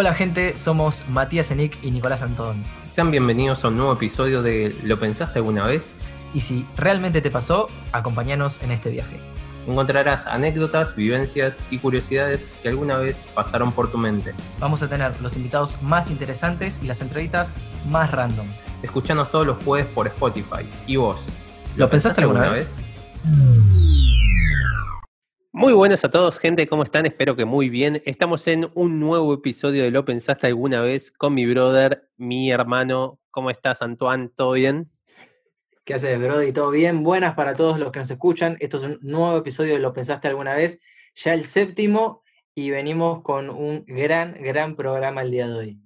Hola gente, somos Matías Enic y Nicolás Antón. Sean bienvenidos a un nuevo episodio de ¿Lo pensaste alguna vez? Y si realmente te pasó, acompáñanos en este viaje. Encontrarás anécdotas, vivencias y curiosidades que alguna vez pasaron por tu mente. Vamos a tener los invitados más interesantes y las entrevistas más random. Escuchanos todos los jueves por Spotify. ¿Y vos? ¿Lo, pensaste alguna vez? Muy buenas a todos, gente, ¿cómo están? Espero que muy bien. Estamos en un nuevo episodio de Lo pensaste alguna vez con mi brother, mi hermano. ¿Cómo estás, Antoine? ¿Todo bien? ¿Qué haces, brother? ¿Y todo bien? Buenas para todos los que nos escuchan. Esto es un nuevo episodio de Lo pensaste alguna vez, ya el séptimo, y venimos con un gran, gran programa el día de hoy.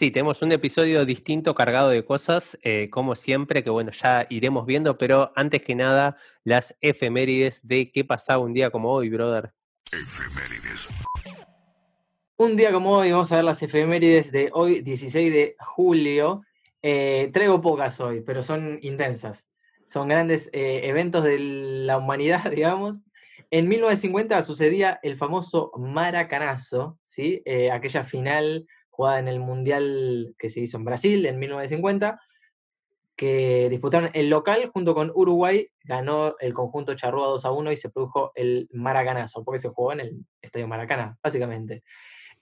Sí, tenemos un episodio distinto cargado de cosas, eh, como siempre, que bueno, ya iremos viendo, pero antes que nada, las efemérides de qué pasaba un día como hoy, brother. Efemérides. Un día como hoy, vamos a ver las efemérides de hoy, 16 de julio. Eh, traigo pocas hoy, pero son intensas. Son grandes eh, eventos de la humanidad, digamos. En 1950 sucedía el famoso Maracanazo, ¿sí? aquella final jugada en el Mundial que se hizo en Brasil en 1950, que disputaron el local junto con Uruguay, ganó el conjunto Charrúa 2 a 1 y se produjo el Maracanazo, porque se jugó en el Estadio Maracaná, básicamente.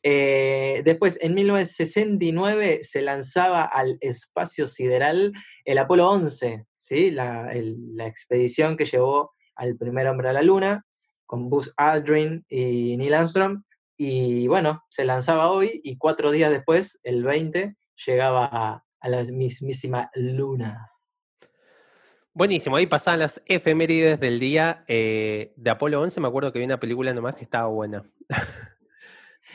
Eh, después, en 1969, se lanzaba al espacio sideral el Apolo 11, ¿sí? la, la expedición que llevó al primer hombre a la Luna, con Buzz Aldrin y Neil Armstrong, y bueno, se lanzaba hoy y cuatro días después, el 20, llegaba a, la mismísima luna. Buenísimo, ahí pasaban las efemérides del día eh, de Apolo 11. Me acuerdo que vi una película nomás que estaba buena.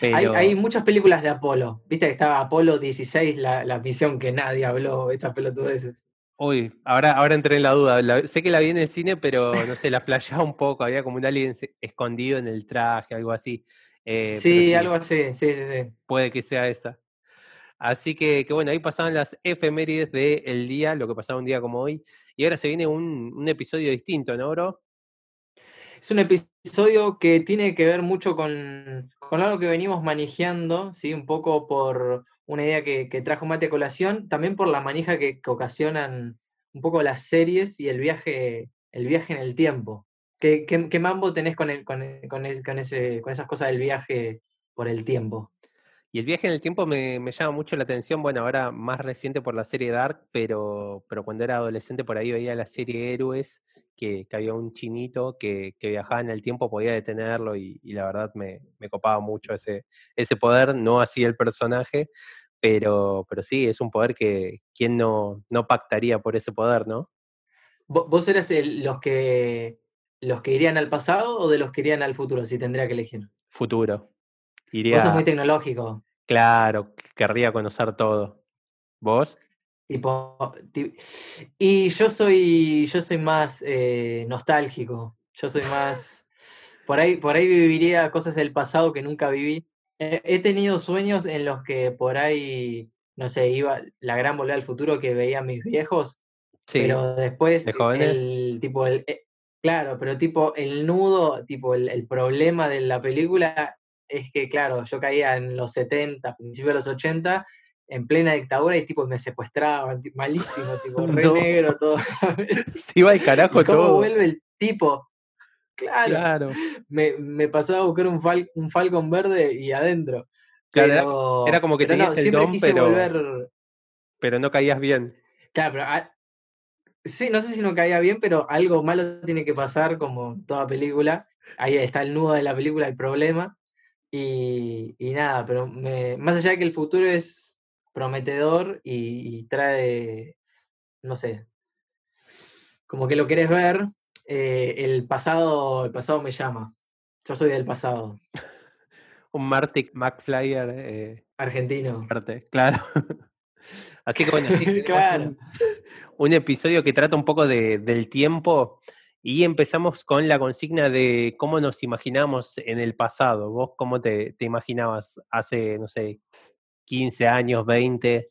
hay, muchas películas de Apolo. Viste que estaba Apolo 16, la, la misión que nadie habló, estas pelotudeces. Uy, ahora, ahora entré en la duda. sé que la vi en el cine, pero no sé, la flasheaba un poco. Había como un alien escondido en el traje, algo así. Eh, sí, algo así, sí, sí, sí. Puede que sea esa. Así que, bueno, ahí pasaban las efemérides del día, lo que pasaba un día como hoy. Y ahora se viene un, episodio distinto, ¿no, bro? Es un episodio que tiene que ver mucho con, algo que venimos manejando, ¿sí? Un poco por una idea que, trajo Mate a colación, también por la manija que, que, ocasionan un poco las series y el viaje, el viaje en el tiempo. ¿Qué, mambo tenés con, el, con, ese, con esas cosas del viaje por el tiempo? Y el viaje en el tiempo me, llama mucho la atención, bueno, ahora más reciente por la serie Dark, pero, pero cuando era adolescente por ahí veía la serie Héroes, que, había un chinito que, viajaba en el tiempo, podía detenerlo y, la verdad me, copaba mucho ese, ese poder, no así el personaje, pero, pero sí, es un poder que quién no, no pactaría por ese poder, ¿no? Vos eras los que los que irían al pasado o de los que irían al futuro, si tendría que elegir? Futuro. Iría... Vos sos muy tecnológico. Claro, querría conocer todo. ¿Vos? Tipo, y yo soy, yo soy más eh, nostálgico. Yo soy más. Por ahí, por ahí viviría cosas del pasado que nunca viví. he tenido sueños en los que por ahí, no sé, iba la gran volver al futuro que veía mis viejos. Sí, pero después ¿De jóvenes? el tipo el, eh, Claro, pero tipo el nudo, tipo el, problema de la película es que, claro, yo caía en los 70, principios de los 80, en plena dictadura y tipo me secuestraban, malísimo, tipo re negro todo. Se iba al carajo ¿Cómo todo. vuelve el tipo? Claro. Me, me, pasaba a buscar un, fal, un Falcon verde y adentro. Claro, era, como que tenías el don, pero, pero no caías bien. Claro, pero Sí, no sé si no caía bien, pero algo malo tiene que pasar, como toda película. Ahí está el nudo de la película, el problema. Y, nada, pero más allá de que el futuro es prometedor y, trae, no sé, como que lo querés ver, eh, el pasado, el pasado me llama. Yo soy del pasado. Un Martic McFlyer. Eh, Argentino. claro. Así que bueno, sí, un, episodio que trata un poco de, del tiempo y empezamos con la consigna de cómo nos imaginamos en el pasado. ¿Vos cómo te, imaginabas hace, no sé, 15 años, 20?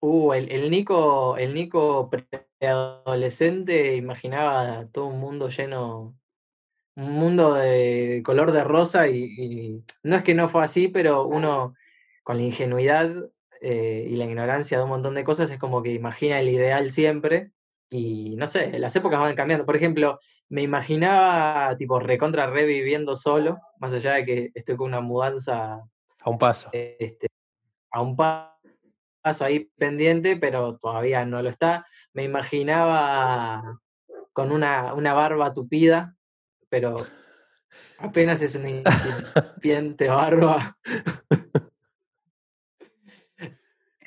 Uh, el, Nico, el Nico preadolescente imaginaba todo un mundo lleno, un mundo de color de rosa y, no es que no fue así, pero uno con la ingenuidad eh, y la ignorancia de un montón de cosas, es como que imagina el ideal siempre. Y no sé, las épocas van cambiando. Por ejemplo, me imaginaba tipo recontra reviviendo solo, más allá de que estoy con una mudanza A un paso. este, a un pa- paso ahí pendiente, pero todavía no lo está. Me imaginaba con una, una barba tupida, pero apenas es una incipiente barba.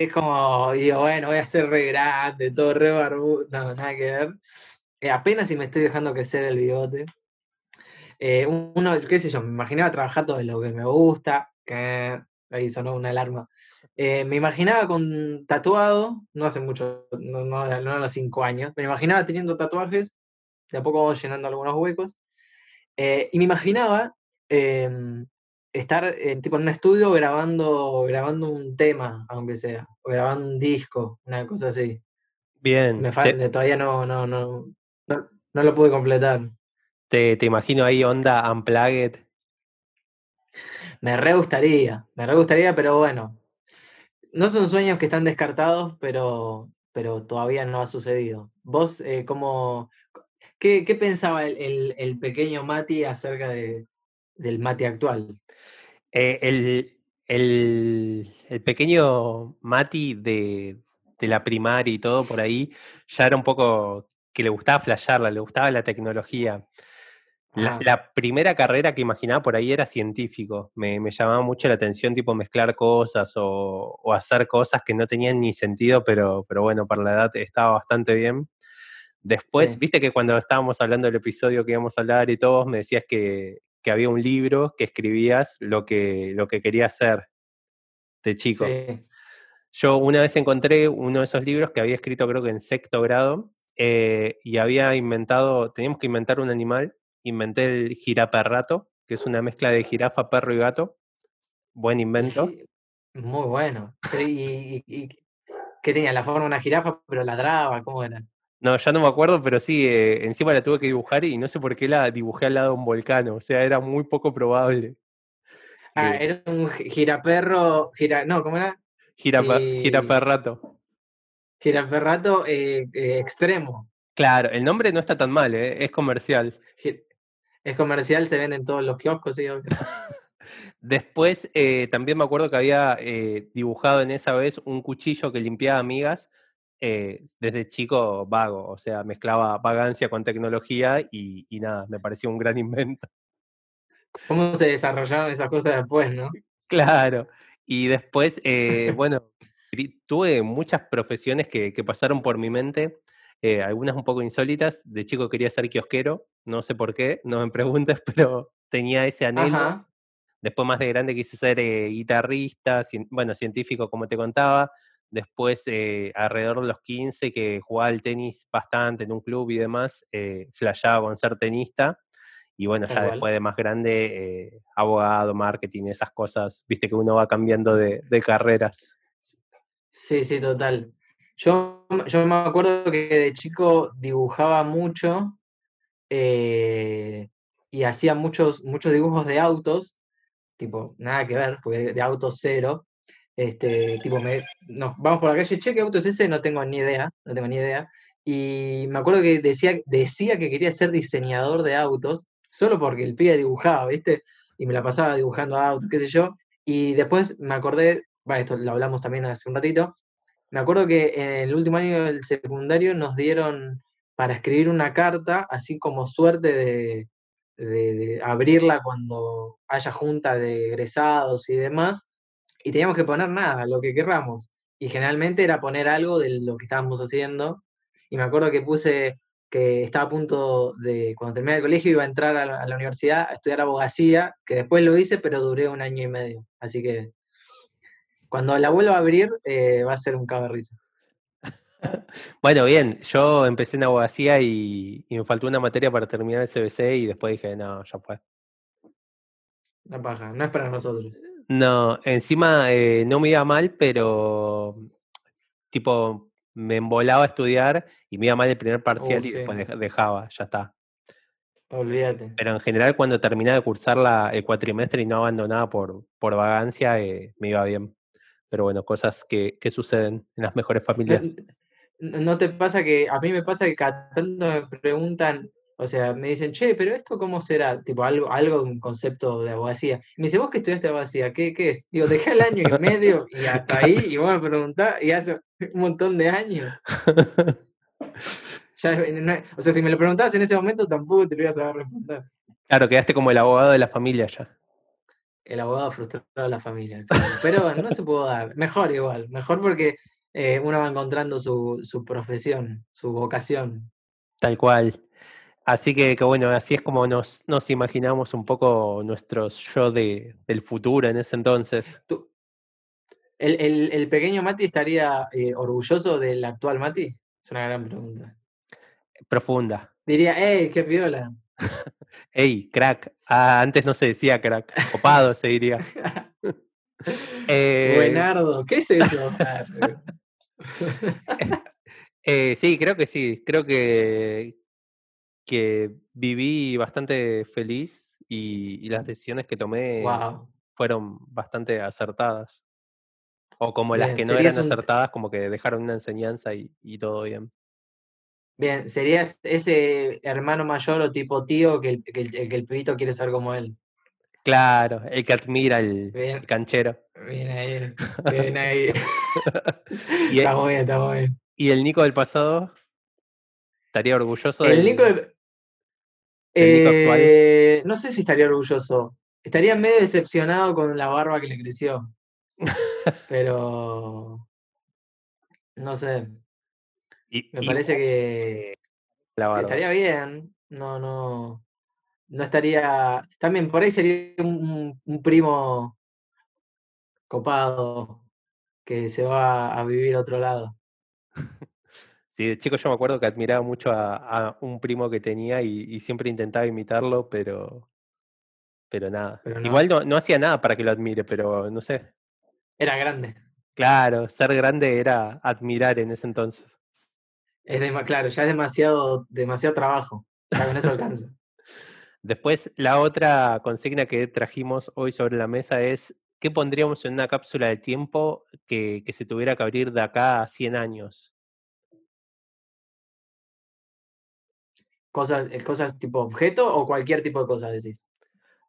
Es como, digo, bueno, voy a ser re grande, todo re barbudo. No, nada que ver. Eh, apenas si me estoy dejando crecer el bigote. Eh, un- uno, qué sé yo, me imaginaba trabajar todo lo que me gusta. Que ahí sonó una alarma. Eh, me imaginaba con tatuado, no hace mucho, no, no, no a los cinco años. Me imaginaba teniendo tatuajes, de a poco llenando algunos huecos. Y me imaginaba em, estar en, tipo, en un estudio grabando, grabando un tema, aunque sea, o grabando un disco, una cosa así. Bien. Me Te, falta, todavía no, no, no, no, no lo pude completar. te- te imagino ahí onda Unplugged. Me re gustaría, me re gustaría, pero bueno, no son sueños que están descartados, pero, pero todavía no ha sucedido. ¿Vos eh, cómo, qué, qué pensaba el, el- el pequeño Mati acerca de, del Mati actual? Eh, el, el- el pequeño Mati de, de la primaria y todo por ahí ya era un poco que le gustaba flashearla, le gustaba la tecnología. La, primera carrera que imaginaba por ahí era científico. Me, me llamaba mucho la atención, tipo mezclar cosas o, o hacer cosas que no tenían ni sentido, pero, pero bueno, para la edad estaba bastante bien. Después, sí, viste que cuando estábamos hablando del episodio que íbamos a hablar y todos, me decías que, que había un libro que escribías lo que, lo que querías hacer de chico. sí. Yo una vez encontré uno de esos libros que había escrito creo que en sexto grado eh, y había inventado, teníamos que inventar un animal, inventé el jiraperrato, que es una mezcla de jirafa, perro y gato, buen invento. muy bueno. Pero y, y- y qué tenía? La forma de una jirafa, pero ladraba, ¿cómo era? No, ya no me acuerdo, pero sí, eh, encima la tuve que dibujar y no sé por qué la dibujé al lado de un volcán, o sea, era muy poco probable. Ah, era un gi- giraperro, gira, no, ¿cómo era? jirapa- Gi- jiraperrato. Giraferrato eh, eh, extremo. Claro, el nombre no está tan mal, eh, es comercial. Es comercial, se vende en todos los kioscos, sí. Después eh, también me acuerdo que había eh, dibujado en esa vez un cuchillo que limpiaba amigas eh, desde chico vago, o sea, mezclaba vagancia con tecnología y, y nada, me parecía un gran invento. ¿Cómo se desarrollaron esas cosas después, no? Claro. Y después, eh, bueno, tuve muchas profesiones que, que pasaron por mi mente, eh, algunas un poco insólitas. De chico quería ser kiosquero, no sé por qué, no me preguntes, pero tenía ese anhelo. Ajá, Después más de grande quise ser eh, guitarrista, cien- bueno, científico como te contaba. Después, eh, alrededor de los 15, que jugaba al tenis bastante en un club y demás, eh, flasheaba con ser tenista. Y bueno, ya después de más grande, eh, abogado, marketing, esas cosas, viste que uno va cambiando de, de carreras. Sí, sí, total. Yo, yo me acuerdo que de chico dibujaba mucho eh, y hacía muchos, muchos dibujos de autos, tipo, nada que ver, porque de autos cero. Este, tipo, me, nos vamos por la calle, che, ¿qué auto es ese? No tengo ni idea, no tengo ni idea. Y me acuerdo que decía, decía que quería ser diseñador de autos, solo porque el pibe dibujaba, ¿viste? Y me la pasaba dibujando autos, qué sé yo. Y después me acordé, esto lo hablamos también hace un ratito, me acuerdo que en el último año del secundario nos dieron para escribir una carta, así como suerte de- de abrirla cuando haya junta de egresados y demás, y teníamos que poner nada, lo que querramos. Y generalmente era poner algo de lo que estábamos haciendo. Y me acuerdo que puse que estaba a punto de, cuando terminé el colegio, iba a entrar a la, a la universidad a estudiar abogacía, que después lo hice, pero duré un año y medio. Así que cuando la vuelva a abrir, eh, va a ser un risa. Bueno, bien, yo empecé en abogacía y, y me faltó una materia para terminar el CBC y después dije, no, ya fue. Una paja, no es para nosotros. No, encima eh, no me iba mal, pero tipo me embolaba a estudiar y me iba mal el primer parcial Uh, y sí. después dej- dejaba, ya está. Olvídate. Pero en general cuando terminaba de cursar la, el cuatrimestre y no abandonaba por, por vagancia, eh, me iba bien. pero bueno, cosas que, que suceden en las mejores familias. ¿No no te pasa que a mí me pasa que cada tanto me preguntan, o sea, me dicen, che, pero esto cómo será? Tipo, algo, algo de un concepto de abogacía. Y me dice, vos que estudiaste abogacía, ¿qué, qué es? Digo, dejé el año y medio y hasta ahí, y vos me preguntás, y hace un montón de años. Ya, no- o sea, si me lo preguntabas en ese momento, tampoco te lo ibas a saber responder. Claro, quedaste como el abogado de la familia ya. El abogado frustrado de la familia. claro. Pero bueno, no se pudo dar. Mejor igual, mejor porque eh, uno va encontrando su, su profesión, su vocación. Tal cual. Así que, que bueno, así es como nos, nos imaginamos un poco nuestros yo de, del futuro en ese entonces. Tú- ¿El, el- el pequeño Mati estaría eh, orgulloso del actual Mati? Es una gran pregunta. Profunda. Diría, ¡ey, qué piola! Ey, crack. Ah, antes no se decía crack. Copado se diría. Eh, Buenardo, ¿qué es eso? Ah, eh, sí, creo que sí. Creo que, que viví bastante feliz y, y las decisiones que tomé Wow. fueron bastante acertadas. O como las que no eran un- acertadas, como que dejaron una enseñanza y, y todo bien. Bien, serías ese hermano mayor o tipo tío que el, que el- que el pibito quiere ser como él. Claro, el que admira el, Bien. el canchero. Bien ahí, bien ahí. Y, Estamos bien, estamos bien. y el Nico del pasado estaría orgulloso El del- Nico, de- del Nico actual. eh, no sé si estaría orgulloso. Estaría medio decepcionado con la barba que le creció. Pero no sé, y- me y parece que la barba. estaría bien. No, no, no estaría. También por ahí sería un, un primo copado que se va a vivir a otro lado. Sí, de chico yo me acuerdo que admiraba mucho a, a un primo que tenía y, y siempre intentaba imitarlo, pero, pero nada. Pero no. Igual no, no hacía nada para que lo admire, pero no sé. Era grande. Claro, ser grande era admirar en ese entonces. Es claro, ya es demasiado, demasiado trabajo. Ya con eso alcanza. Después, la otra consigna que trajimos hoy sobre la mesa es ¿qué pondríamos en una cápsula de tiempo que, que se tuviera que abrir de acá a 100 años? Cosas, eh, cosas tipo objeto o cualquier tipo de cosas decís.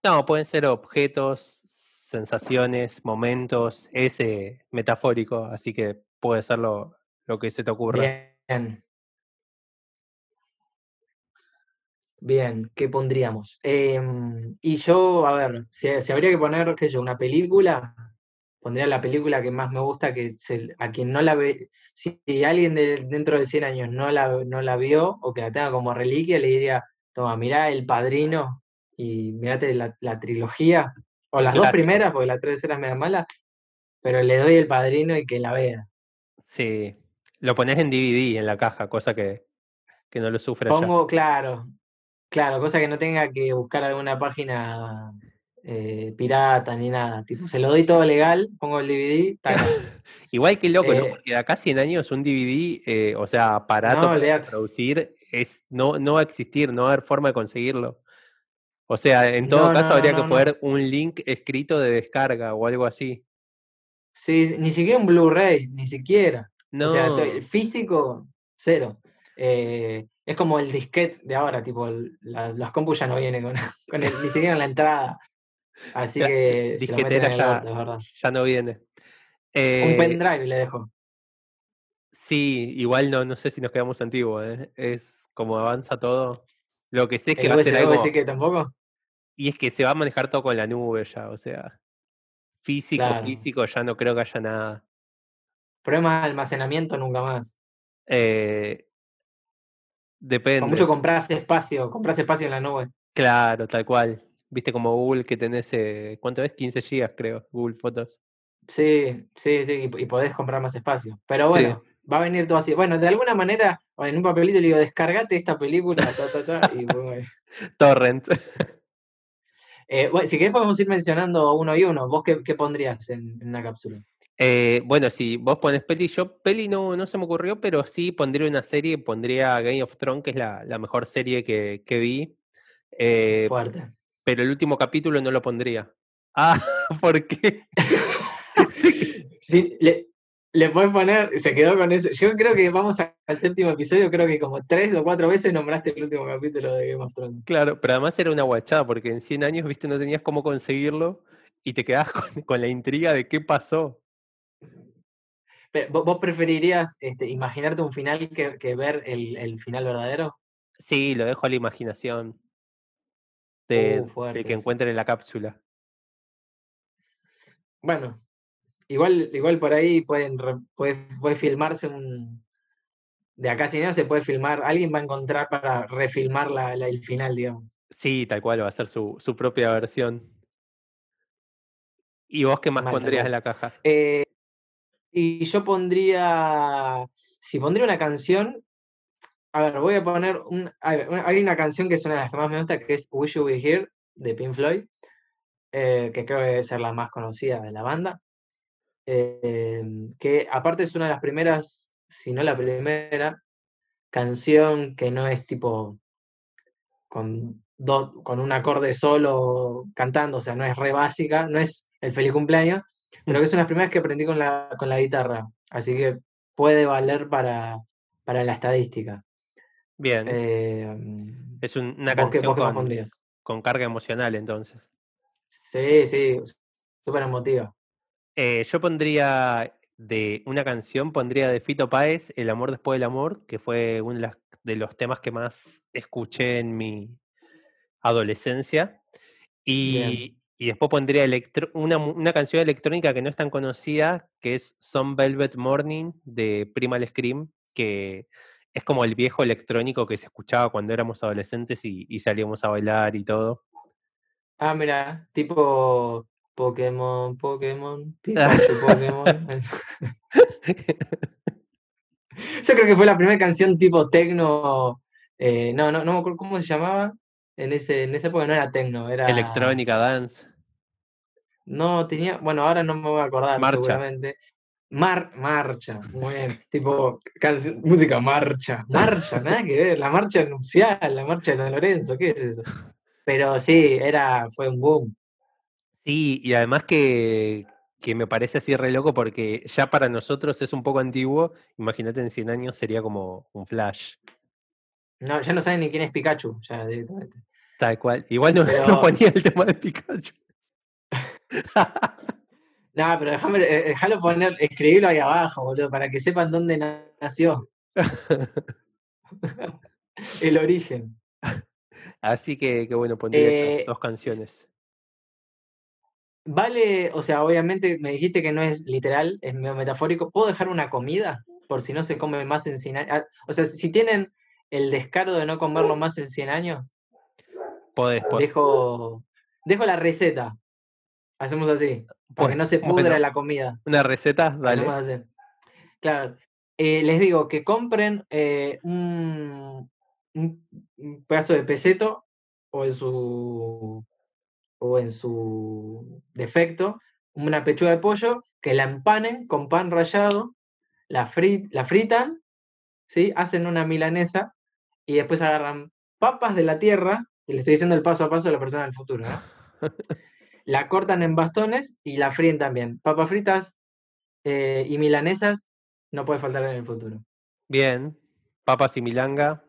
No, pueden ser objetos, sensaciones, momentos, ese metafórico, así que puede ser lo, lo que se te ocurra. Bien. Bien, ¿qué pondríamos? Em, y yo, a ver, si, si habría que poner, qué sé yo, una película, pondría la película que más me gusta, que se- a quien no la ve, si alguien de- dentro de 100 años no la, no la vio o que la tenga como reliquia, le diría, toma, mirá El Padrino y mirate la, la trilogía, o las dos primeras, porque la tercera es media mala, pero le doy El Padrino y que la vea. Sí, lo pones en DVD en la caja, cosa que, que no lo sufre allá. Pongo, claro, claro, cosa que no tenga que buscar alguna página eh, pirata ni nada. Tipo, se lo doy todo legal, pongo el DVD, taca. Igual que loco, ¿no? Eh, Porque de acá a 100 años un DVD, eh, o sea, aparato No, para producir, es, no, no va a existir, no va a haber forma de conseguirlo. O sea, en todo No, caso no, habría no, que no. poner un link escrito de descarga o algo así. Sí, ni siquiera un Blu-ray, ni siquiera. No, O sea, físico, cero. Eh, es como el disquete de ahora, tipo, el- la- las compus ya no vienen con, con el- ni siquiera en la entrada. Así que disquetera ya, ya no viene. Un Eh, pendrive le dejo. sí, igual no, no sé si nos quedamos antiguos, ¿eh? Es como avanza todo. Lo que sé es que va a ser algo, y es que se va a manejar todo con la nube ya, o sea, físico, Claro. físico, ya no creo que haya nada. Problema de almacenamiento nunca más. Eh, Con depende, mucho compras espacio, compras espacio en la nube. claro, tal cual. Viste como Google que tenés, eh, ¿cuánto es? 15 gigas, creo, Google Fotos. Sí, sí, sí, y, y podés comprar más espacio. Pero Sí. bueno, va a venir todo así. Bueno, de alguna manera, en un papelito le digo, descargate esta película, ta, ta, ta, y ahí. Torrent. Eh, bueno, si querés podemos ir mencionando uno y uno. ¿Vos qué, qué pondrías en, en una cápsula? Eh, bueno, si vos pones peli, yo peli no, no se me ocurrió, pero sí pondría una serie, pondría Game of Thrones, que es la, la mejor serie que, que vi. Eh, Fuerte. Pero el último capítulo no lo pondría. Ah, ¿por qué? Sí. Sí, le, le podés poner, se quedó con eso. Yo creo que vamos a- al séptimo episodio, creo que como tres o cuatro veces nombraste el último capítulo de Game of Thrones. Claro, pero además era una guachada, porque en 100 años, viste, no tenías cómo conseguirlo y te quedabas con, con la intriga de qué pasó. Pe- ¿Vos, vos preferirías este, imaginarte un final que, que ver el, el final verdadero? Sí, lo dejo a la imaginación de, Uh, de que eso. encuentre la cápsula. Bueno, igual, igual por ahí pueden, puede, puede filmarse un... De acá sin nada se puede filmar, alguien va a encontrar para refilmar la, la- el final, digamos. Sí, tal cual, va a ser su, su propia versión. ¿Y vos qué más Mal, pondrías en la caja? Eh, y yo pondría, si pondría una canción, a ver, voy a poner, hay una canción que es una de las que más me gusta, que es Wish You Were Here, de Pink Floyd, eh, que creo que debe ser la más conocida de la banda, eh, que aparte es una de las primeras, si no la primera, canción que no es tipo con, dos, con un acorde solo cantando, o sea, no es re básica, no es el feliz cumpleaños, pero que es una de las primeras que aprendí con la, con la guitarra, así que puede valer para, para la estadística. Bien, Eh, es un- una ¿vos, qué, canción vos qué más con, carga emocional, entonces. Sí, sí, súper emotiva. Eh, yo pondría de una canción, pondría de Fito Páez, El amor después del amor, que fue uno de, los temas que más escuché en mi adolescencia. Y, y después pondría electro- una, una canción electrónica que no es tan conocida, que es Some Velvet Morning de Primal Scream, que es como el viejo electrónico que se escuchaba cuando éramos adolescentes y, y salíamos a bailar y todo. Ah, mira, tipo Pokémon, Pokémon, Pikachu, Pokémon. Yo creo que fue la primera canción tipo tecno. eh, no, no, no me acuerdo cómo se llamaba. En, ese, en esa época no era tecno, era. Electrónica, dance. No, tenía. Bueno, ahora no me voy a acordar Marcha. seguramente. Mar, marcha, muy bien. tipo, música marcha. Marcha, nada que ver. La marcha nupcial, la marcha de San Lorenzo, ¿qué es eso? Pero sí, era, fue un boom. Sí, y además que, que me parece así re loco porque ya para nosotros es un poco antiguo. Imagínate en 100 años sería como un flash. No, ya no saben ni quién es Pikachu, ya directamente. Tal cual. Igual no, no Pero- ponía el tema de Pikachu. No, pero déjame, eh, déjalo poner, escribirlo ahí abajo, boludo, para que sepan dónde na- nació. El origen. Así que, que bueno, pondría Eh, esas dos canciones. Vale, o sea, obviamente me dijiste que no es literal, es medio metafórico. ¿Puedo dejar una comida? Por si no se come más en 100 años. Ah, O sea, si tienen el descaro de no comerlo más en 100 años, Podés, po- dejo, dejo la receta. Hacemos así, para que no se pudra bueno, la comida. una receta, Hacemos dale. así. Claro. Eh, les digo que compren eh, un, un- pedazo de peseto o en su o en su defecto una pechuga de pollo que la empanen con pan rallado, la, fri- la fritan, ¿sí? hacen una milanesa y después agarran papas de la tierra, y le estoy diciendo el paso a paso a la persona del futuro, ¿no? la cortan en bastones y la fríen también. Papas fritas eh, y milanesas no puede faltar en el futuro. Bien. Papas y milanga.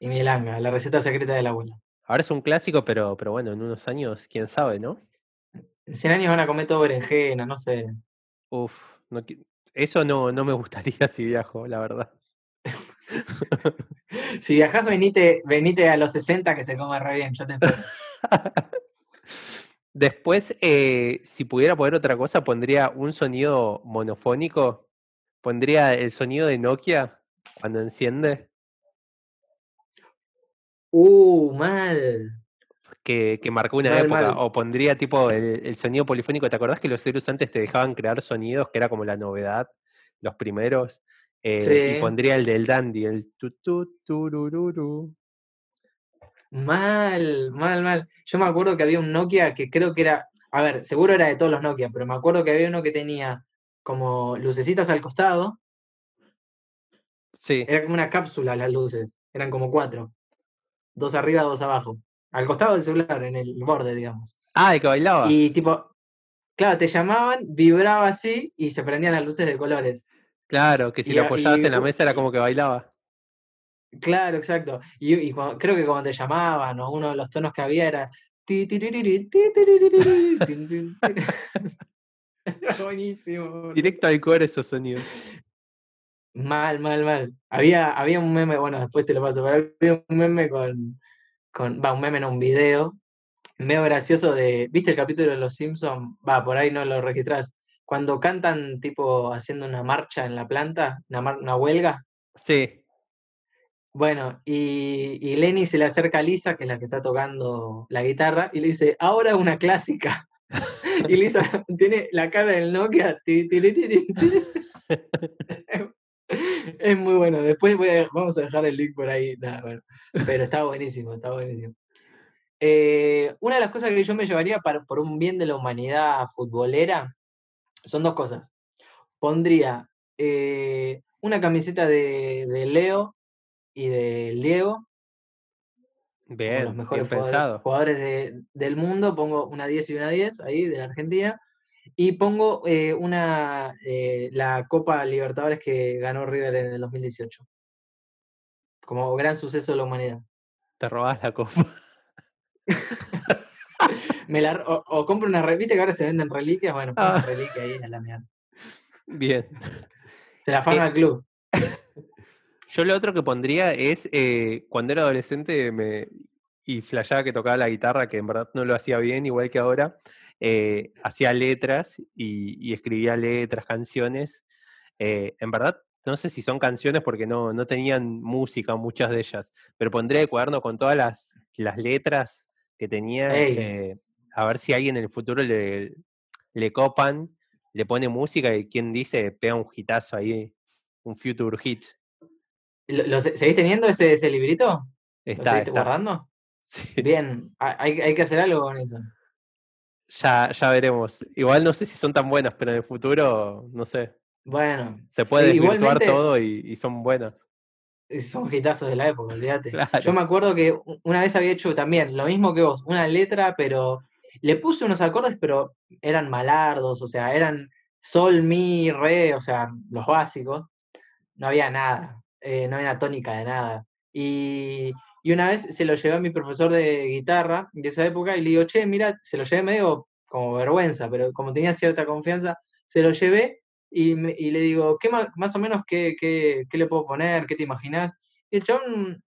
Y milanga, la receta secreta de la abuela. Ahora es un clásico, pero, pero bueno, en unos años, quién sabe, ¿no? En 100 años van a comer todo berenjena, no sé. Uf, no eso no, no me gustaría si viajo, la verdad. Si viajás, venite, venite a los 60 que se come re bien, yo te. Después, eh, si pudiera poner otra cosa, pondría un sonido monofónico. Pondría el sonido de Nokia cuando enciende, Uh, mal. que, que marcó una Mal, época. mal. O pondría tipo el, el sonido polifónico. ¿Te acordás que los celus antes te dejaban crear sonidos, que era como la novedad, los primeros? Eh, y Sí. pondría el del dandy, el tu tu turururu. Mal, mal, mal. Yo me acuerdo que había un Nokia que creo que era, a ver, seguro era de todos los Nokia, pero me acuerdo que había uno que tenía como lucecitas al costado, Sí, era como una cápsula las luces, eran como cuatro, dos arriba, dos abajo, al costado del celular, en el borde, digamos. Ah, el que bailaba. Y tipo, Claro, te llamaban, vibraba así y se prendían las luces de colores. Claro, que si Y lo apoyabas y en la mesa era y- como que bailaba. Claro, exacto. Y, y cuando- creo que cuando te llamaban, o uno de los tonos que había era. buenísimo. Directo al core esos sonidos. Mal, mal, mal. Había, había un meme, bueno, después te lo paso, pero había un meme con. con va, un meme, no, un video. Medio gracioso de. ¿Viste el capítulo de Los Simpsons? Va, por ahí no lo registrás. Cuando cantan, tipo, haciendo una marcha en la planta, una, mar- una huelga. Sí, Bueno, y, Lenny se le acerca a Lisa, que es la que está tocando la guitarra, y le dice, ahora una clásica. Y Lisa tiene la cara del Nokia. Es muy bueno. Después vamos a dejar el link por ahí. Nada, bueno. Pero está buenísimo, está buenísimo. Eh, una de las cosas que yo me llevaría para, por un bien de la humanidad futbolera son dos cosas. Pondría eh, una camiseta de Leo y del Diego, como los bien, bien mejores jugadores, pensado. jugadores de- del mundo, pongo una 10 y una 10 ahí de la Argentina, y pongo eh, una eh, la Copa Libertadores que ganó River en el 2018, como gran suceso de la humanidad. Te robás la copa. Me la- o, o compro una revista que ahora se venden reliquias, bueno, pongo Ah. una reliquia ahí a la mierda. Bien. Se la fan Eh, al club. Yo lo otro que pondría es, eh, cuando era adolescente me, y flasheaba que tocaba la guitarra, que en verdad no lo hacía bien, igual que ahora, eh, hacía letras y, y escribía letras, canciones. Eh, en verdad, no sé si son canciones porque no, no tenían música muchas de ellas, pero pondré el cuaderno con todas las, las letras que tenía, a ver si alguien en el futuro le, le copan, le pone música y quien dice, pega un hitazo ahí, un future hit. ¿Lo, lo se- ¿Seguís teniendo ese, ese librito? ¿Lo Está, seguiste está. guardando? Sí. Bien, ha- hay, hay que hacer algo con eso. Ya, ya veremos. Igual no sé si son tan buenas, pero en el futuro, no sé. Bueno, Se puede Eh, desvirtuar todo y, y son buenas. son hitazos de la época, olvídate. Yo me acuerdo que una vez había hecho también lo mismo que vos, una letra, pero le puse unos acordes, pero eran malardos, o sea, eran sol, mi, re, o sea, los básicos. No había nada, eh, no había tónica de nada. Y, y una vez se lo llevé a mi profesor de guitarra de esa época y le digo, che, mira, se lo llevé medio como vergüenza, pero como tenía cierta confianza, se lo llevé y, me- y le digo, ¿qué ma- más o menos qué, qué, qué le puedo poner? ¿Qué te imaginas? Y el chabón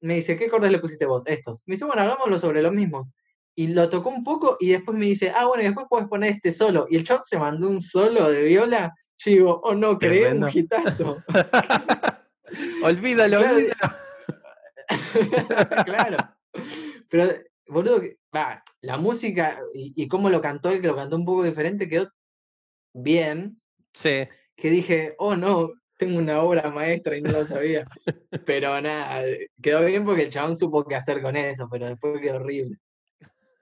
me dice, ¿qué acordes le pusiste vos? Estos. Me dice, bueno, hagámoslo sobre lo mismo. Y lo tocó un poco y después me dice, ah, bueno, y después puedes poner este solo. Y el chabón se mandó un solo de viola. Yo digo, oh no, creé un hitazo. olvídalo, Claro, olvídalo. claro. Pero, boludo, va, la música y, y cómo lo cantó él, que lo cantó un poco diferente, quedó bien. Sí, Que dije, oh no, tengo una obra maestra y no lo sabía. Pero nada, quedó bien porque el chabón supo qué hacer con eso, pero después quedó horrible.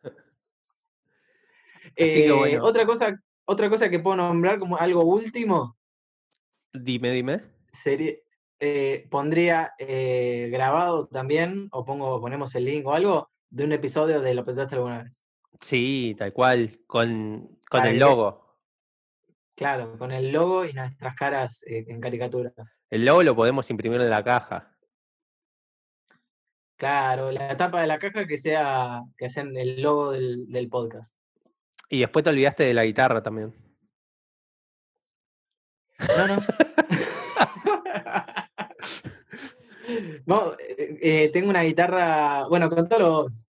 Así que Eh, bueno. otra, cosa, otra cosa que puedo nombrar como algo último dime, dime. sería, eh, pondría eh, grabado también, o pongo, ponemos el link o algo, de un episodio de Lo pensaste alguna vez. Sí, tal cual, con, con el logo. Claro, con el logo y nuestras caras eh, en caricatura. El logo lo podemos imprimir en la caja. Claro, la tapa de la caja que sea, que sea el logo del, del podcast. Y después te olvidaste de la guitarra también. No, no. No, eh, eh, tengo una guitarra, bueno, contalo vos.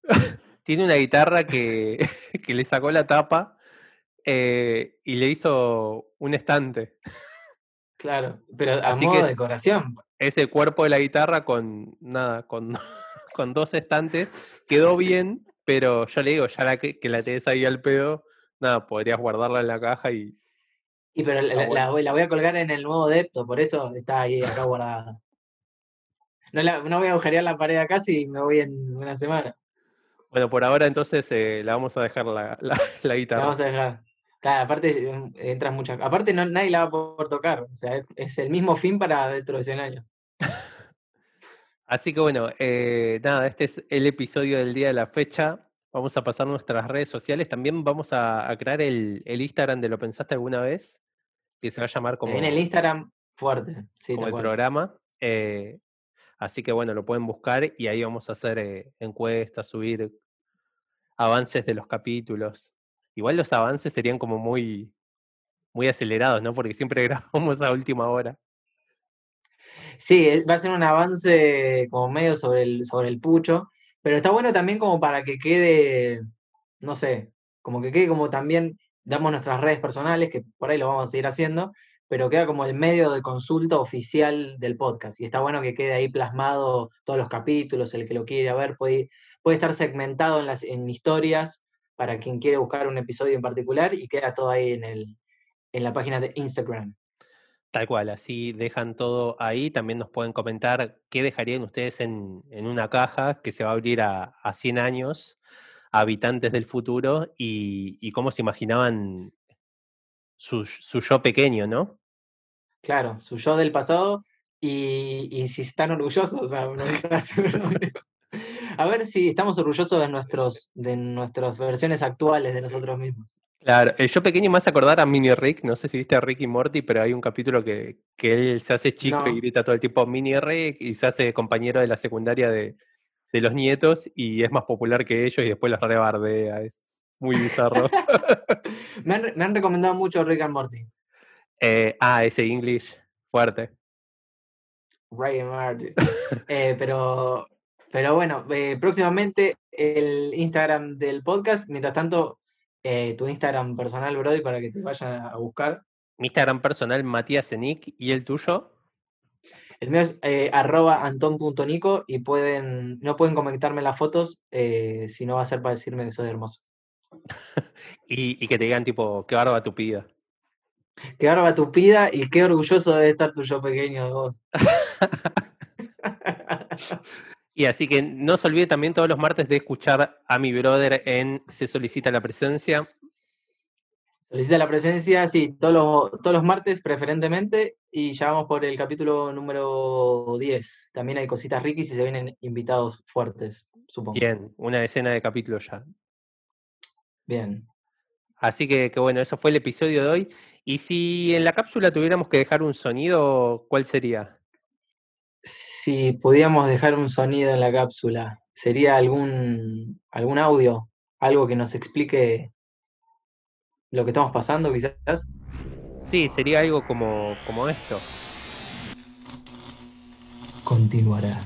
Tiene una guitarra que, que le sacó la tapa eh, y le hizo un estante. Claro, pero a Así modo que de decoración. Es el cuerpo de la guitarra con nada, con, con dos estantes. Quedó bien, pero yo le digo, ya la que, que la tenés ahí al pedo, nada, podrías guardarla en la caja y. Y pero la, la- la voy- la voy a colgar en el nuevo depto, por eso está ahí acá guardada. No, la- no voy a agujerear la pared acá si me voy en una semana. Bueno, por ahora entonces eh, la vamos a dejar la, la, la La guitarra. vamos a dejar. Claro, aparte em, entran muchas. Aparte no, nadie la va a poder tocar. O sea, es, el mismo fin para dentro de 100 años. Así que bueno, eh, nada, este es el episodio del día de la fecha. Vamos a pasar nuestras redes sociales. También vamos a, crear el, Instagram de Lo Pensaste Alguna Vez, que se va a llamar como... En el Instagram fuerte, sí, como el programa. Eh, así que bueno, lo pueden buscar y ahí vamos a hacer eh, encuestas, subir avances de los capítulos. Igual los avances serían como muy, muy acelerados, ¿no? Porque siempre grabamos a última hora. Sí, va a ser un avance como medio sobre el, sobre el pucho, pero está bueno también como para que quede, no sé, como que quede como también, damos nuestras redes personales, que por ahí lo vamos a seguir haciendo, pero queda como el medio de consulta oficial del podcast. Y está bueno que quede ahí plasmado todos los capítulos, el que lo quiera ver puede, puede estar segmentado en, las, en historias para quien quiere buscar un episodio en particular y queda todo ahí en, el, en la página de Instagram. Tal cual, así dejan todo ahí. También nos pueden comentar qué dejarían ustedes en, una caja que se va a abrir a, a 100 años, habitantes del futuro, y, cómo se imaginaban su, yo pequeño, ¿no? Claro, su yo del pasado y, si están orgullosos. a ver si estamos orgullosos de, nuestros, de nuestras versiones actuales de nosotros mismos. Claro, yo pequeño me hace acordar a Mini Rick, no sé si viste a Rick y Morty, pero hay un capítulo que, que él se hace chico y grita todo el tiempo Mini Rick y se hace compañero de la secundaria de, los nietos y es más popular que ellos y después los rebardea, es muy bizarro. me, han, recomendado mucho Rick and Morty. Eh, ah, ese English fuerte. Rick and Morty. Eh, pero, pero bueno, eh, próximamente el Instagram del podcast, mientras tanto tu Instagram personal, Brody, para que te vayan a buscar. Mi Instagram personal, Matías Enic, ¿y el tuyo? El mío es eh, arroba anton.nico y pueden, no pueden comentarme las fotos eh, si no va a ser para decirme que soy hermoso. Y, que te digan tipo, qué barba tupida. Qué barba tupida y qué orgulloso debe estar tu yo pequeño de vos. Y así que no se olvide también todos los martes de escuchar a mi brother en Se solicita la presencia. Solicita la presencia, sí, todos los, todos los martes preferentemente. Y ya vamos por el capítulo número 10. También hay cositas ricas y se vienen invitados fuertes, supongo. Bien, una decena de capítulos ya. Bien. Así que, que, bueno, eso fue el episodio de hoy. Y si en la cápsula tuviéramos que dejar un sonido, ¿cuál sería? si pudiéramos dejar un sonido en la cápsula, ¿sería algún, algún audio? Algo que nos explique lo que estamos pasando, quizás. Sí, sería algo como, como esto. Continuará.